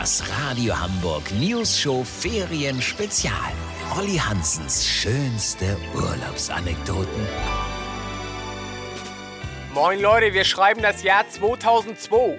Das Radio Hamburg News Show Ferien Spezial. Olli Hansens schönste Urlaubsanekdoten. Moin Leute, wir schreiben das Jahr 2002.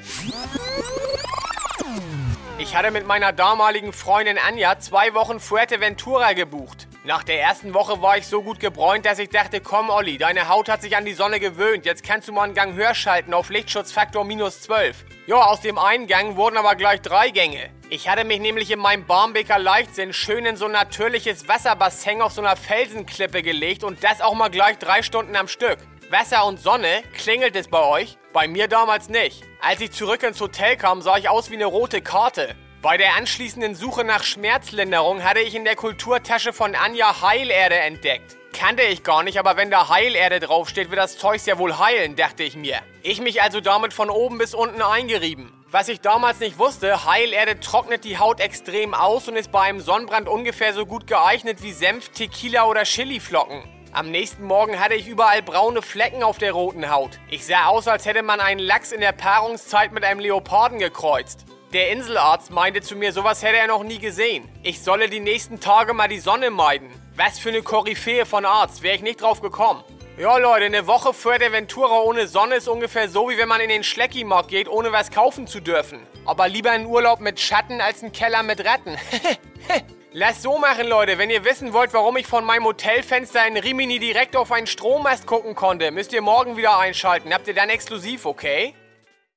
Ich hatte mit meiner damaligen Freundin Anja zwei Wochen Fuerteventura gebucht. Nach der ersten Woche war ich so gut gebräunt, dass ich dachte, komm Olli, deine Haut hat sich an die Sonne gewöhnt. Jetzt kannst du mal einen Gang höher schalten auf Lichtschutzfaktor minus 12. Ja, aus dem einen Gang wurden aber gleich drei Gänge. Ich hatte mich nämlich in meinem Barmbeker Leichtsinn schön in so ein natürliches Wasserbassin auf so einer Felsenklippe gelegt und das auch mal gleich drei Stunden am Stück. Wasser und Sonne, klingelt es bei euch? Bei mir damals nicht. Als ich zurück ins Hotel kam, sah ich aus wie eine rote Karte. Bei der anschließenden Suche nach Schmerzlinderung hatte ich in der Kulturtasche von Anja Heilerde entdeckt. Kannte ich gar nicht, aber wenn da Heilerde draufsteht, wird das Zeugs ja wohl heilen, dachte ich mir. Ich mich also damit von oben bis unten eingerieben. Was ich damals nicht wusste, Heilerde trocknet die Haut extrem aus und ist bei einem Sonnenbrand ungefähr so gut geeignet wie Senf, Tequila oder Chiliflocken. Am nächsten Morgen hatte ich überall braune Flecken auf der roten Haut. Ich sah aus, als hätte man einen Lachs in der Paarungszeit mit einem Leoparden gekreuzt. Der Inselarzt meinte zu mir, sowas hätte er noch nie gesehen. Ich solle die nächsten Tage mal die Sonne meiden. Was für eine Koryphäe von Arzt, wäre ich nicht drauf gekommen. Ja, Leute, eine Woche Fuerteventura ohne Sonne ist ungefähr so, wie wenn man in den Schleckimarkt geht, ohne was kaufen zu dürfen. Aber lieber einen Urlaub mit Schatten als einen Keller mit Ratten. Lasst so machen, Leute. Wenn ihr wissen wollt, warum ich von meinem Hotelfenster in Rimini direkt auf einen Strommast gucken konnte, müsst ihr morgen wieder einschalten. Habt ihr dann exklusiv, okay?